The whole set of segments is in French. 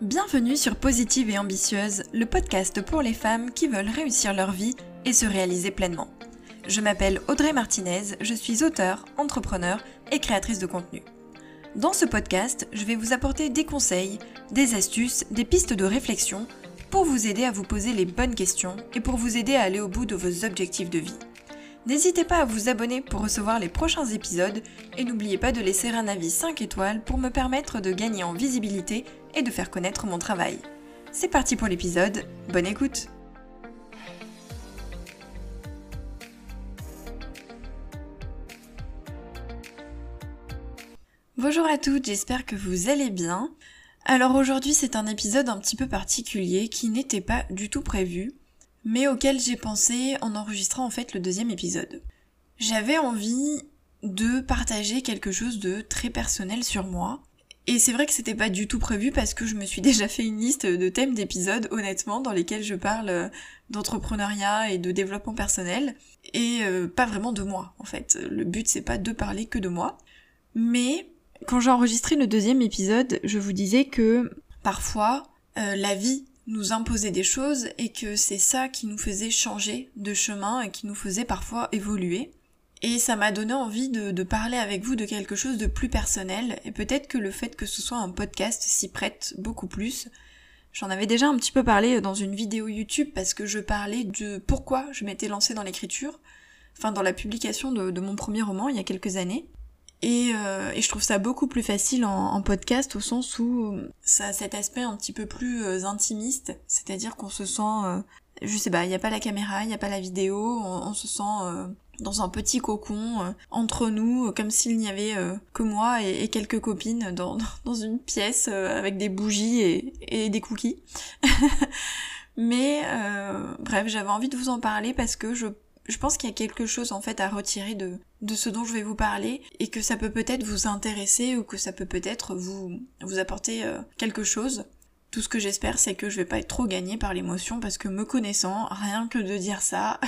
Bienvenue sur Positive et Ambitieuse, le podcast pour les femmes qui veulent réussir leur vie et se réaliser pleinement. Je m'appelle Audrey Martinez, je suis auteure, entrepreneur et créatrice de contenu. Dans ce podcast, je vais vous apporter des conseils, des astuces, des pistes de réflexion pour vous aider à vous poser les bonnes questions et pour vous aider à aller au bout de vos objectifs de vie. N'hésitez pas à vous abonner pour recevoir les prochains épisodes et n'oubliez pas de laisser un avis 5 étoiles pour me permettre de gagner en visibilité et de faire connaître mon travail. C'est parti pour l'épisode, bonne écoute Bonjour à toutes, j'espère que vous allez bien. Alors aujourd'hui c'est un épisode un petit peu particulier qui n'était pas du tout prévu, mais auquel j'ai pensé en enregistrant en fait le deuxième épisode. J'avais envie de partager quelque chose de très personnel sur moi, et c'est vrai que c'était pas du tout prévu parce que je me suis déjà fait une liste de thèmes d'épisodes, honnêtement, dans lesquels je parle euh, d'entrepreneuriat et de développement personnel, et euh, pas vraiment de moi, en fait. Le but c'est pas de parler que de moi. Mais quand j'ai enregistré le deuxième épisode, je vous disais que parfois euh, la vie nous imposait des choses et que c'est ça qui nous faisait changer de chemin et qui nous faisait parfois évoluer. Et ça m'a donné envie de, parler avec vous de quelque chose de plus personnel, et peut-être que le fait que ce soit un podcast s'y prête beaucoup plus. J'en avais déjà un petit peu parlé dans une vidéo YouTube parce que je parlais de pourquoi je m'étais lancée dans l'écriture, enfin dans la publication de, mon premier roman il y a quelques années. Et, euh, je trouve ça beaucoup plus facile en, podcast au sens où ça a cet aspect un petit peu plus euh, intimiste, c'est-à-dire qu'on se sent, euh, je sais pas, il n'y a pas la caméra, il n'y a pas la vidéo, on se sent dans un petit cocon euh, entre nous, euh, comme s'il n'y avait euh, que moi et, quelques copines dans, dans une pièce avec des bougies et, et des cookies. Mais bref, j'avais envie de vous en parler parce que je, je pense qu'il y a quelque chose en fait à retirer de, de ce dont je vais vous parler et que ça peut peut-être vous intéresser ou que ça peut peut-être vous, vous apporter quelque chose. Tout ce que j'espère, c'est que je vais pas être trop gagnée par l'émotion parce que me connaissant, rien que de dire ça,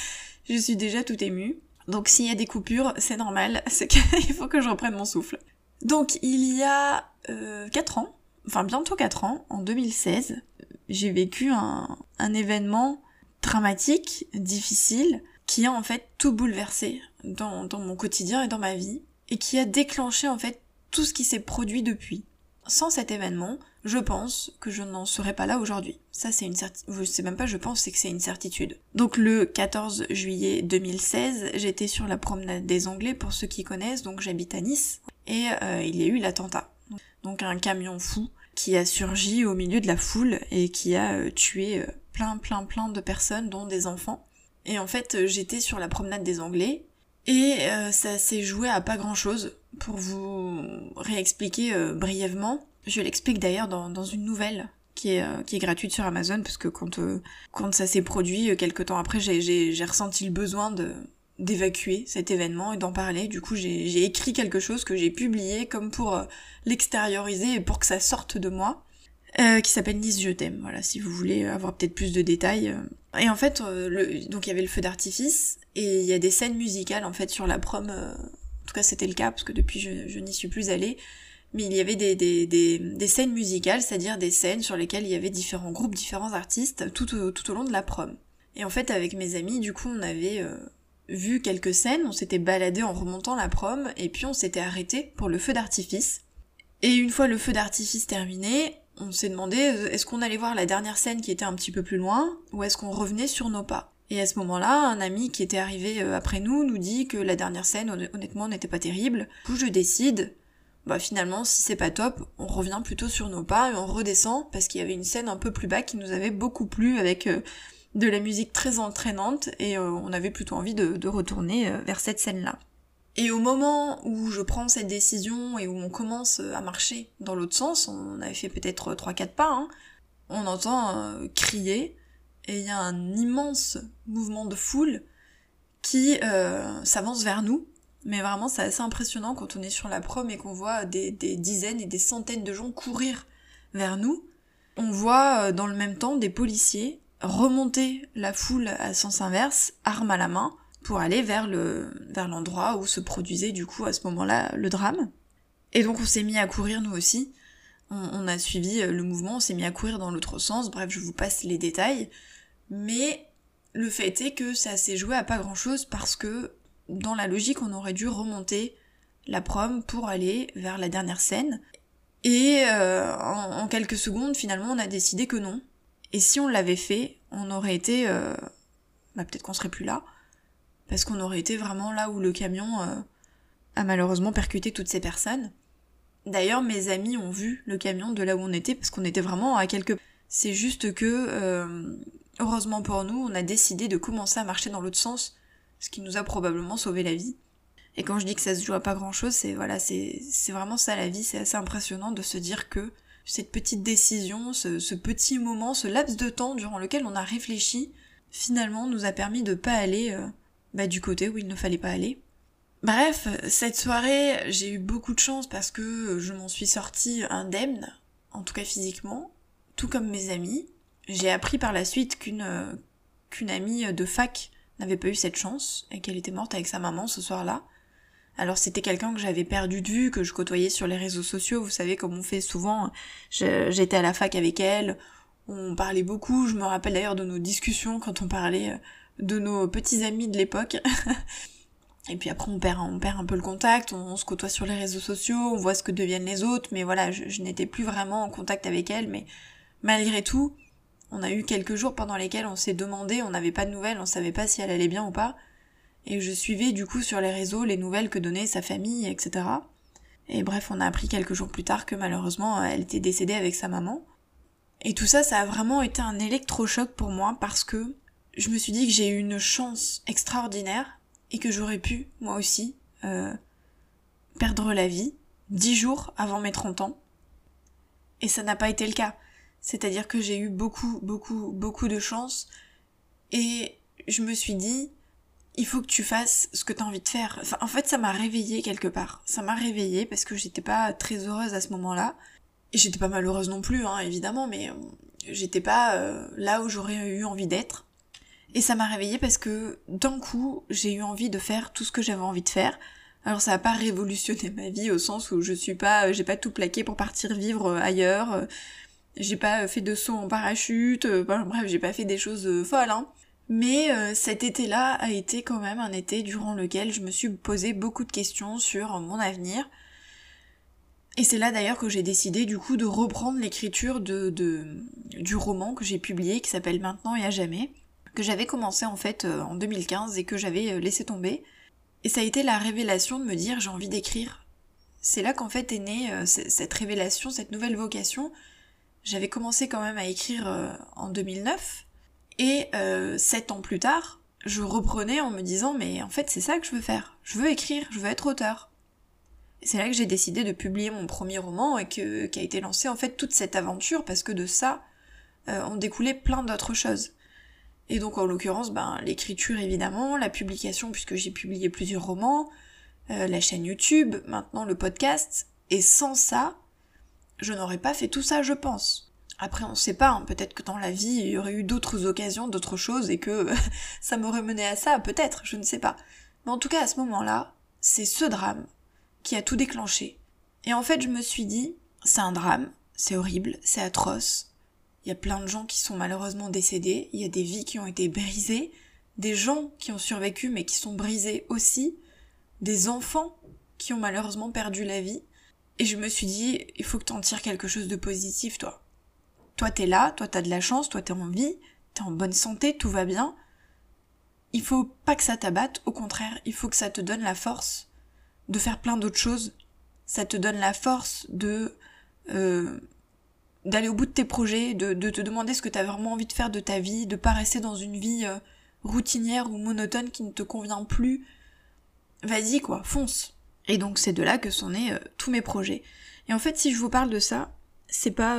je suis déjà tout émue. Donc s'il y a des coupures, c'est normal, c'est qu'il faut que je reprenne mon souffle. Donc il y a euh, 4 ans, enfin bientôt 4 ans, en 2016, j'ai vécu un, un événement dramatique, difficile, qui a en fait tout bouleversé dans, dans mon quotidien et dans ma vie, et qui a déclenché en fait tout ce qui s'est produit depuis. Sans cet événement, je pense que je n'en serais pas là aujourd'hui. Ça, c'est une certitude. Sais même pas, je pense, c'est que c'est une certitude. Donc, le 14 juillet 2016, j'étais sur la promenade des Anglais, pour ceux qui connaissent, donc j'habite à Nice, et euh, il y a eu l'attentat. Donc, un camion fou qui a surgi au milieu de la foule et qui a euh, tué euh, plein, plein, plein de personnes, dont des enfants. Et en fait, j'étais sur la promenade des Anglais, et ça s'est joué à pas grand chose. Pour vous réexpliquer brièvement, je l'explique d'ailleurs dans, une nouvelle qui est, euh, qui est gratuite sur Amazon parce que quand, euh, quand ça s'est produit, euh, quelques temps après, j'ai ressenti le besoin de d'évacuer cet événement et d'en parler. Du coup, j'ai écrit quelque chose que j'ai publié comme pour l'extérioriser et pour que ça sorte de moi. qui s'appelle Nice je t'aime, voilà, si vous voulez avoir peut-être plus de détails. Et en fait, le, donc il y avait le feu d'artifice, et il y a des scènes musicales en fait sur la prom, en tout cas c'était le cas, parce que depuis je, n'y suis plus allée, mais il y avait des, des, des, des scènes musicales, c'est-à-dire des scènes sur lesquelles il y avait différents groupes, différents artistes tout au, tout au long de la prom. Et en fait, avec mes amis, du coup, on avait euh, vu quelques scènes, on s'était baladé en remontant la prom, et puis on s'était arrêté pour le feu d'artifice. Et une fois le feu d'artifice terminé, on s'est demandé euh, est-ce qu'on allait voir la dernière scène qui était un petit peu plus loin, ou est-ce qu'on revenait sur nos pas? Et à ce moment-là, un ami qui était arrivé euh, après nous nous dit que la dernière scène, honnêtement, n'était pas terrible. Du coup, je décide bah finalement si c'est pas top, on revient plutôt sur nos pas et on redescend parce qu'il y avait une scène un peu plus bas qui nous avait beaucoup plu avec euh, de la musique très entraînante et euh, on avait plutôt envie de, retourner vers cette scène-là. Et au moment où je prends cette décision et où on commence à marcher dans l'autre sens, on avait fait peut-être 3-4 pas, hein, on entend crier et il y a un immense mouvement de foule qui s'avance vers nous mais vraiment, c'est assez impressionnant quand on est sur la prom et qu'on voit des, dizaines et des centaines de gens courir vers nous. On voit euh, dans le même temps des policiers remonter la foule à sens inverse, arme à la main, pour aller vers le vers l'endroit où se produisait du coup à ce moment-là le drame. Et donc on s'est mis à courir nous aussi, On, a suivi le mouvement, on s'est mis à courir dans l'autre sens, bref, je vous passe les détails. Mais le fait est que ça s'est joué à pas grand chose parce que dans la logique, on aurait dû remonter la prom pour aller vers la dernière scène. Et euh, en, quelques secondes, finalement, on a décidé que non. Et si on l'avait fait, on aurait été... Euh, bah peut-être qu'on serait plus là. Parce qu'on aurait été vraiment là où le camion euh, a malheureusement percuté toutes ces personnes. D'ailleurs, mes amis ont vu le camion de là où on était, parce qu'on était vraiment à quelques... C'est juste que, heureusement pour nous, on a décidé de commencer à marcher dans l'autre sens, ce qui nous a probablement sauvé la vie. Et quand je dis que ça se joue à pas grand chose, c'est voilà, c'est vraiment ça la vie, c'est assez impressionnant de se dire que cette petite décision, ce, petit moment, ce laps de temps durant lequel on a réfléchi, finalement nous a permis de pas aller euh, bah, du côté où il ne fallait pas aller. Bref, cette soirée, j'ai eu beaucoup de chance parce que je m'en suis sortie indemne, en tout cas physiquement, tout comme mes amis. J'ai appris par la suite qu'une euh, qu'une amie de fac n'avait pas eu cette chance et qu'elle était morte avec sa maman ce soir-là. Alors c'était quelqu'un que j'avais perdu de vue, que je côtoyais sur les réseaux sociaux, vous savez comme on fait souvent. J'étais à la fac avec elle, on parlait beaucoup, je me rappelle d'ailleurs de nos discussions quand on parlait euh, de nos petits amis de l'époque. Et puis après on perd, on perd un peu le contact, on, se côtoie sur les réseaux sociaux, on voit ce que deviennent les autres, mais voilà, je n'étais plus vraiment en contact avec elle, mais malgré tout, on a eu quelques jours pendant lesquels on s'est demandé, on n'avait pas de nouvelles, on savait pas si elle allait bien ou pas et je suivais du coup sur les réseaux les nouvelles que donnait sa famille, etc. Et bref, on a appris quelques jours plus tard que malheureusement elle était décédée avec sa maman. Et tout ça, ça a vraiment été un électrochoc pour moi parce que je me suis dit que j'ai eu une chance extraordinaire et que j'aurais pu, moi aussi, euh, perdre la vie dix jours avant mes 30 ans. Et ça n'a pas été le cas. C'est-à-dire que j'ai eu beaucoup, beaucoup, beaucoup de chance et je me suis dit, il faut que tu fasses ce que tu as envie de faire. Enfin, en fait, ça m'a réveillée quelque part. Ça m'a réveillée parce que j'étais pas très heureuse à ce moment-là. Et j'étais pas malheureuse non plus, hein, évidemment, mais euh, j'étais pas euh, là où j'aurais eu envie d'être. Et ça m'a réveillée parce que d'un coup, j'ai eu envie de faire tout ce que j'avais envie de faire. Alors ça a pas révolutionné ma vie au sens où je suis pas, j'ai pas tout plaqué pour partir vivre euh, ailleurs. J'ai pas fait de saut en parachute. bref, j'ai pas fait des choses folles, hein. Mais euh, cet été-là a été quand même un été durant lequel je me suis posé beaucoup de questions sur mon avenir. Et c'est là d'ailleurs que j'ai décidé du coup de reprendre l'écriture de, du roman que j'ai publié qui s'appelle Maintenant et à jamais, que j'avais commencé en fait euh, en 2015 et que j'avais euh, laissé tomber. Et ça a été la révélation de me dire j'ai envie d'écrire. C'est là qu'en fait est née cette révélation, cette nouvelle vocation. J'avais commencé quand même à écrire en 2009 et euh, sept ans plus tard, je reprenais en me disant mais en fait c'est ça que je veux faire. Je veux écrire, je veux être auteur. C'est là que j'ai décidé de publier mon premier roman et que qu'a été lancée en fait toute cette aventure parce que de ça euh, ont découlé plein d'autres choses. Et donc en l'occurrence ben l'écriture évidemment, la publication puisque j'ai publié plusieurs romans, euh, la chaîne YouTube, maintenant le podcast. Et sans ça, je n'aurais pas fait tout ça je pense. Après, on sait pas, hein. peut-être que dans la vie, il y aurait eu d'autres occasions, d'autres choses, et que ça m'aurait mené à ça, peut-être, je ne sais pas. Mais en tout cas, à ce moment-là, c'est ce drame qui a tout déclenché. Et en fait, je me suis dit, c'est un drame, c'est horrible, c'est atroce. Il y a plein de gens qui sont malheureusement décédés, il y a des vies qui ont été brisées, des gens qui ont survécu mais qui sont brisés aussi, des enfants qui ont malheureusement perdu la vie. Et je me suis dit, il faut que t'en tires quelque chose de positif, toi. Toi, t'es là, toi, t'as de la chance, toi, t'es en vie, t'es en bonne santé, tout va bien. Il faut pas que ça t'abatte, au contraire, il faut que ça te donne la force de faire plein d'autres choses. Ça te donne la force de euh, d'aller au bout de tes projets, de, te demander ce que t'as vraiment envie de faire de ta vie, de pas rester dans une vie euh, routinière ou monotone qui ne te convient plus. Vas-y quoi, fonce. Et donc c'est de là que sont nés euh, tous mes projets. Et en fait, si je vous parle de ça, c'est pas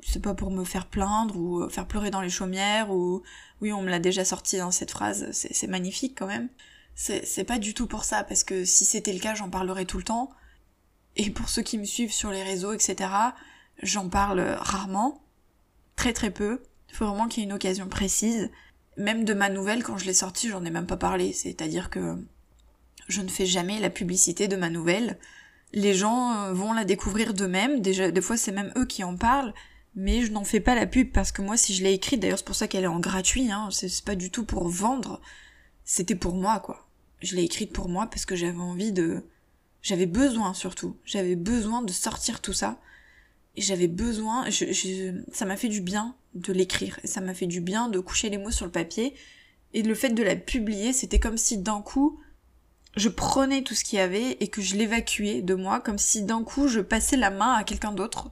c'est pas pour me faire plaindre ou euh, faire pleurer dans les chaumières ou oui on me l'a déjà sorti dans cette phrase c'est magnifique quand même. C'est pas du tout pour ça parce que si c'était le cas j'en parlerais tout le temps. Et pour ceux qui me suivent sur les réseaux etc j'en parle rarement. Très très peu. Il faut vraiment qu'il y ait une occasion précise. Même de ma nouvelle quand je l'ai sortie j'en ai même pas parlé. C'est à dire que je ne fais jamais la publicité de ma nouvelle les gens euh, vont la découvrir d'eux-mêmes. Déjà, des fois, c'est même eux qui en parlent. Mais je n'en fais pas la pub parce que moi, si je l'ai écrite, d'ailleurs, c'est pour ça qu'elle est en gratuit, hein, c'est pas du tout pour vendre. C'était pour moi, quoi. Je l'ai écrite pour moi parce que j'avais envie de, j'avais besoin surtout. J'avais besoin de sortir tout ça. Et j'avais besoin, ça m'a fait du bien de l'écrire. Ça m'a fait du bien de coucher les mots sur le papier. Et le fait de la publier, c'était comme si d'un coup, je prenais tout ce qu'il y avait et que je l'évacuais de moi, comme si d'un coup je passais la main à quelqu'un d'autre.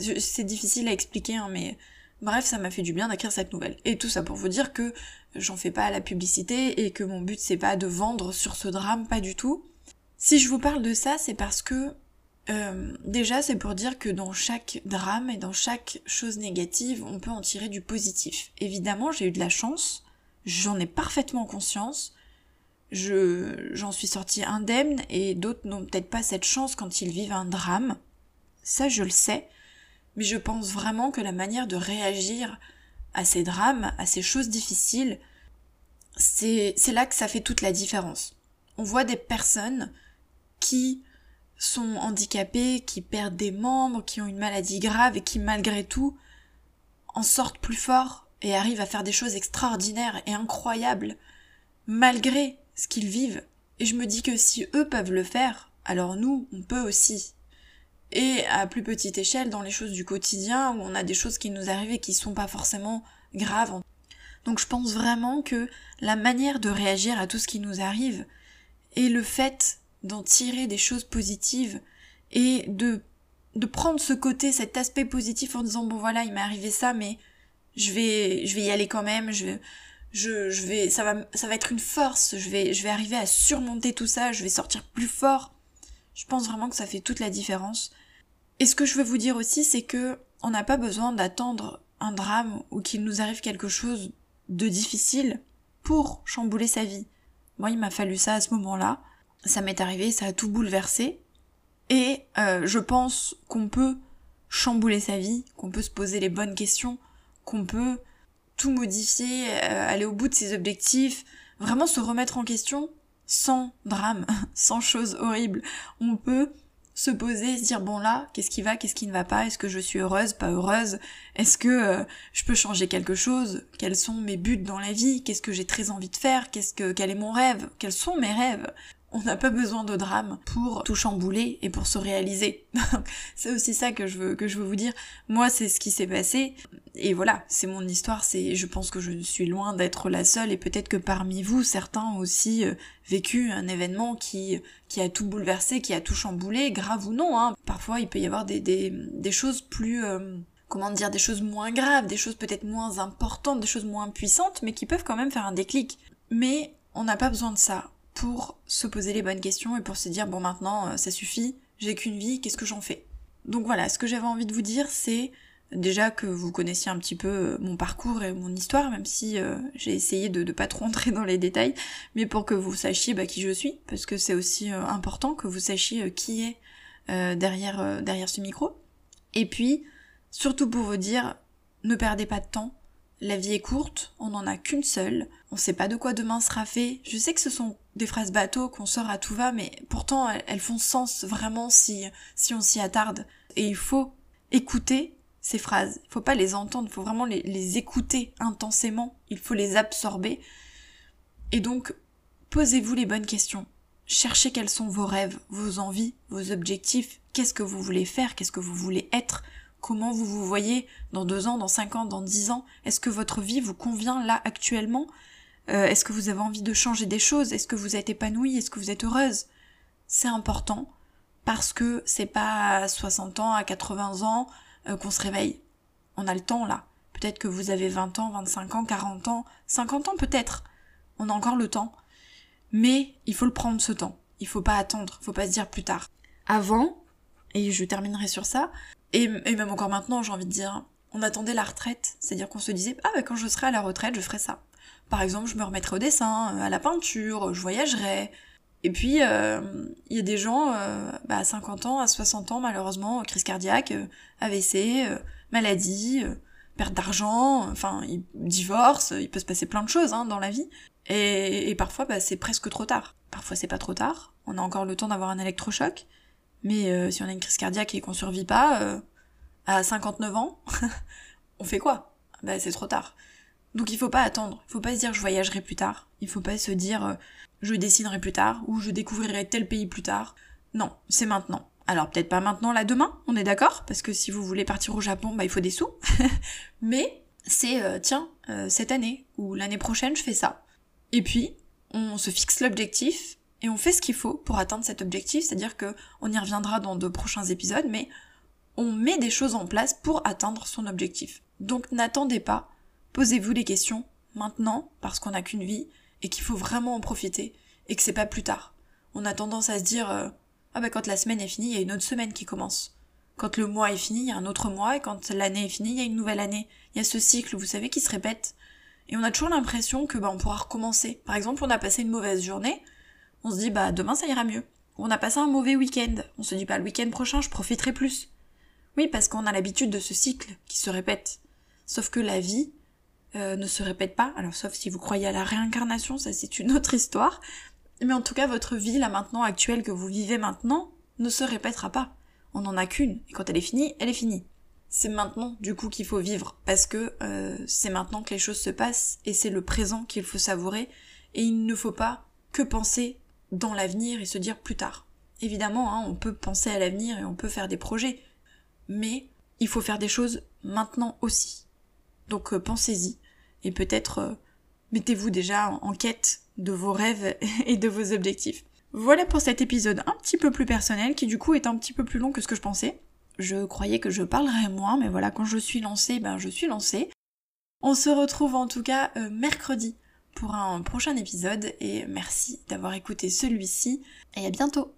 C'est difficile à expliquer, hein, mais bref, ça m'a fait du bien d'écrire cette nouvelle. Et tout ça pour vous dire que j'en fais pas la publicité et que mon but c'est pas de vendre sur ce drame, pas du tout. Si je vous parle de ça, c'est parce que euh, déjà c'est pour dire que dans chaque drame et dans chaque chose négative, on peut en tirer du positif. Évidemment, j'ai eu de la chance, j'en ai parfaitement conscience je j'en suis sortie indemne et d'autres n'ont peut-être pas cette chance quand ils vivent un drame. Ça je le sais, mais je pense vraiment que la manière de réagir à ces drames, à ces choses difficiles, c'est c'est là que ça fait toute la différence. On voit des personnes qui sont handicapées, qui perdent des membres, qui ont une maladie grave et qui malgré tout en sortent plus forts et arrivent à faire des choses extraordinaires et incroyables malgré ce qu'ils vivent. Et je me dis que si eux peuvent le faire, alors nous, on peut aussi. Et à plus petite échelle, dans les choses du quotidien, où on a des choses qui nous arrivent et qui sont pas forcément graves. Donc je pense vraiment que la manière de réagir à tout ce qui nous arrive, et le fait d'en tirer des choses positives, et de, de prendre ce côté, cet aspect positif en disant bon voilà, il m'est arrivé ça, mais je vais, je vais y aller quand même, je je, je vais, ça va, ça va être une force, je vais, je vais arriver à surmonter tout ça, je vais sortir plus fort. Je pense vraiment que ça fait toute la différence. Et ce que je veux vous dire aussi, c'est que on n'a pas besoin d'attendre un drame ou qu'il nous arrive quelque chose de difficile pour chambouler sa vie. Moi, il m'a fallu ça à ce moment-là. Ça m'est arrivé, ça a tout bouleversé. Et euh, je pense qu'on peut chambouler sa vie, qu'on peut se poser les bonnes questions, qu'on peut tout modifier, euh, aller au bout de ses objectifs, vraiment se remettre en question sans drame, sans choses horribles. On peut se poser, se dire bon là, qu'est-ce qui va, qu'est-ce qui ne va pas, est-ce que je suis heureuse, pas heureuse, est-ce que euh, je peux changer quelque chose, quels sont mes buts dans la vie, qu'est-ce que j'ai très envie de faire, qu'est-ce que quel est mon rêve, quels sont mes rêves? On n'a pas besoin de drame pour tout chambouler et pour se réaliser. c'est aussi ça que je veux que je veux vous dire. Moi, c'est ce qui s'est passé et voilà, c'est mon histoire, c'est je pense que je suis loin d'être la seule et peut-être que parmi vous certains ont aussi euh, vécu un événement qui qui a tout bouleversé, qui a tout chamboulé, grave ou non hein. Parfois, il peut y avoir des des, des choses plus euh, comment dire des choses moins graves, des choses peut-être moins importantes, des choses moins puissantes mais qui peuvent quand même faire un déclic. Mais on n'a pas besoin de ça pour se poser les bonnes questions et pour se dire bon maintenant euh, ça suffit, j'ai qu'une vie, qu'est-ce que j'en fais? Donc voilà, ce que j'avais envie de vous dire c'est déjà que vous connaissiez un petit peu euh, mon parcours et mon histoire, même si euh, j'ai essayé de ne pas trop entrer dans les détails, mais pour que vous sachiez bah, qui je suis, parce que c'est aussi important que vous sachiez qui est derrière, derrière ce micro. Et puis, surtout pour vous dire, ne perdez pas de temps, la vie est courte, on n'en a qu'une seule, on sait pas de quoi demain sera fait. Je sais que ce sont des phrases bateaux qu'on sort à tout va, mais pourtant elles, font sens vraiment si, si on s'y attarde. Et il faut écouter ces phrases. Il faut pas les entendre, il faut vraiment les, les écouter intensément, il faut les absorber. Et donc, posez-vous les bonnes questions. Cherchez quels sont vos rêves, vos envies, vos objectifs, qu'est-ce que vous voulez faire, qu'est-ce que vous voulez être, Comment vous vous voyez dans deux ans, dans cinq ans, dans dix ans? Est-ce que votre vie vous convient là actuellement? Euh, Est-ce que vous avez envie de changer des choses? Est-ce que vous êtes épanouie? Est-ce que vous êtes heureuse? C'est important parce que c'est pas à 60 ans, à 80 ans euh, qu'on se réveille. On a le temps là. Peut-être que vous avez 20 ans, 25 ans, 40 ans, 50 ans peut-être. On a encore le temps. Mais il faut le prendre ce temps. Il faut pas attendre, il faut pas se dire plus tard. Avant, et je terminerai sur ça, et, même encore maintenant, j'ai envie de dire, on attendait la retraite, c'est-à-dire qu'on se disait, ah bah quand je serai à la retraite, je ferai ça. Par exemple, je me remettrai au dessin, euh, à la peinture, je voyagerai. Et puis, euh, il y a des gens, euh, bah, à 50 ans, à 60 ans, malheureusement, crise cardiaque, AVC, maladie, perte d'argent, enfin, ils divorcent, il peut se passer plein de choses hein, dans la vie. Et, et parfois, bah, c'est presque trop tard. Parfois, c'est pas trop tard, on a encore le temps d'avoir un électrochoc. Mais euh, si on a une crise cardiaque et qu'on survit pas, euh, à 59 ans, on fait quoi? Bah c'est trop tard. Donc il faut pas attendre, il faut pas se dire je voyagerai plus tard, il faut pas se dire euh, je dessinerai plus tard ou je découvrirai tel pays plus tard. Non, c'est maintenant. Alors peut-être pas maintenant là demain, on est d'accord? Parce que si vous voulez partir au Japon, bah il faut des sous. Mais c'est tiens, cette année ou l'année prochaine je fais ça. Et puis on se fixe l'objectif et on fait ce qu'il faut pour atteindre cet objectif, c'est-à-dire que on y reviendra dans de prochains épisodes, mais on met des choses en place pour atteindre son objectif. Donc n'attendez pas, posez-vous les questions maintenant parce qu'on n'a qu'une vie et qu'il faut vraiment en profiter et que c'est pas plus tard. On a tendance à se dire euh, ah ben quand la semaine est finie, il y a une autre semaine qui commence. Quand le mois est fini, il y a un autre mois et quand l'année est finie, il y a une nouvelle année. Il y a ce cycle, vous savez, qui se répète. Et on a toujours l'impression que bah on pourra recommencer. Par exemple, on a passé une mauvaise journée, on se dit bah demain ça ira mieux. On a passé un mauvais week-end, on se dit bah le week-end prochain je profiterai plus. Oui, parce qu'on a l'habitude de ce cycle qui se répète. Sauf que la vie euh, ne se répète pas, alors sauf si vous croyez à la réincarnation, ça c'est une autre histoire. Mais en tout cas, votre vie là maintenant actuelle que vous vivez maintenant ne se répétera pas. On n'en a qu'une, et quand elle est finie, elle est finie. C'est maintenant du coup qu'il faut vivre, parce que euh, c'est maintenant que les choses se passent, et c'est le présent qu'il faut savourer, et il ne faut pas que penser dans l'avenir et se dire plus tard. Évidemment, hein, on peut penser à l'avenir et on peut faire des projets, mais il faut faire des choses maintenant aussi. Donc euh, pensez-y et peut-être euh, mettez-vous déjà en quête de vos rêves et de vos objectifs. Voilà pour cet épisode un petit peu plus personnel qui du coup est un petit peu plus long que ce que je pensais. Je croyais que je parlerais moins, mais voilà, quand je suis lancée, ben je suis lancée. On se retrouve en tout cas euh, mercredi pour un prochain épisode et merci d'avoir écouté celui-ci et à bientôt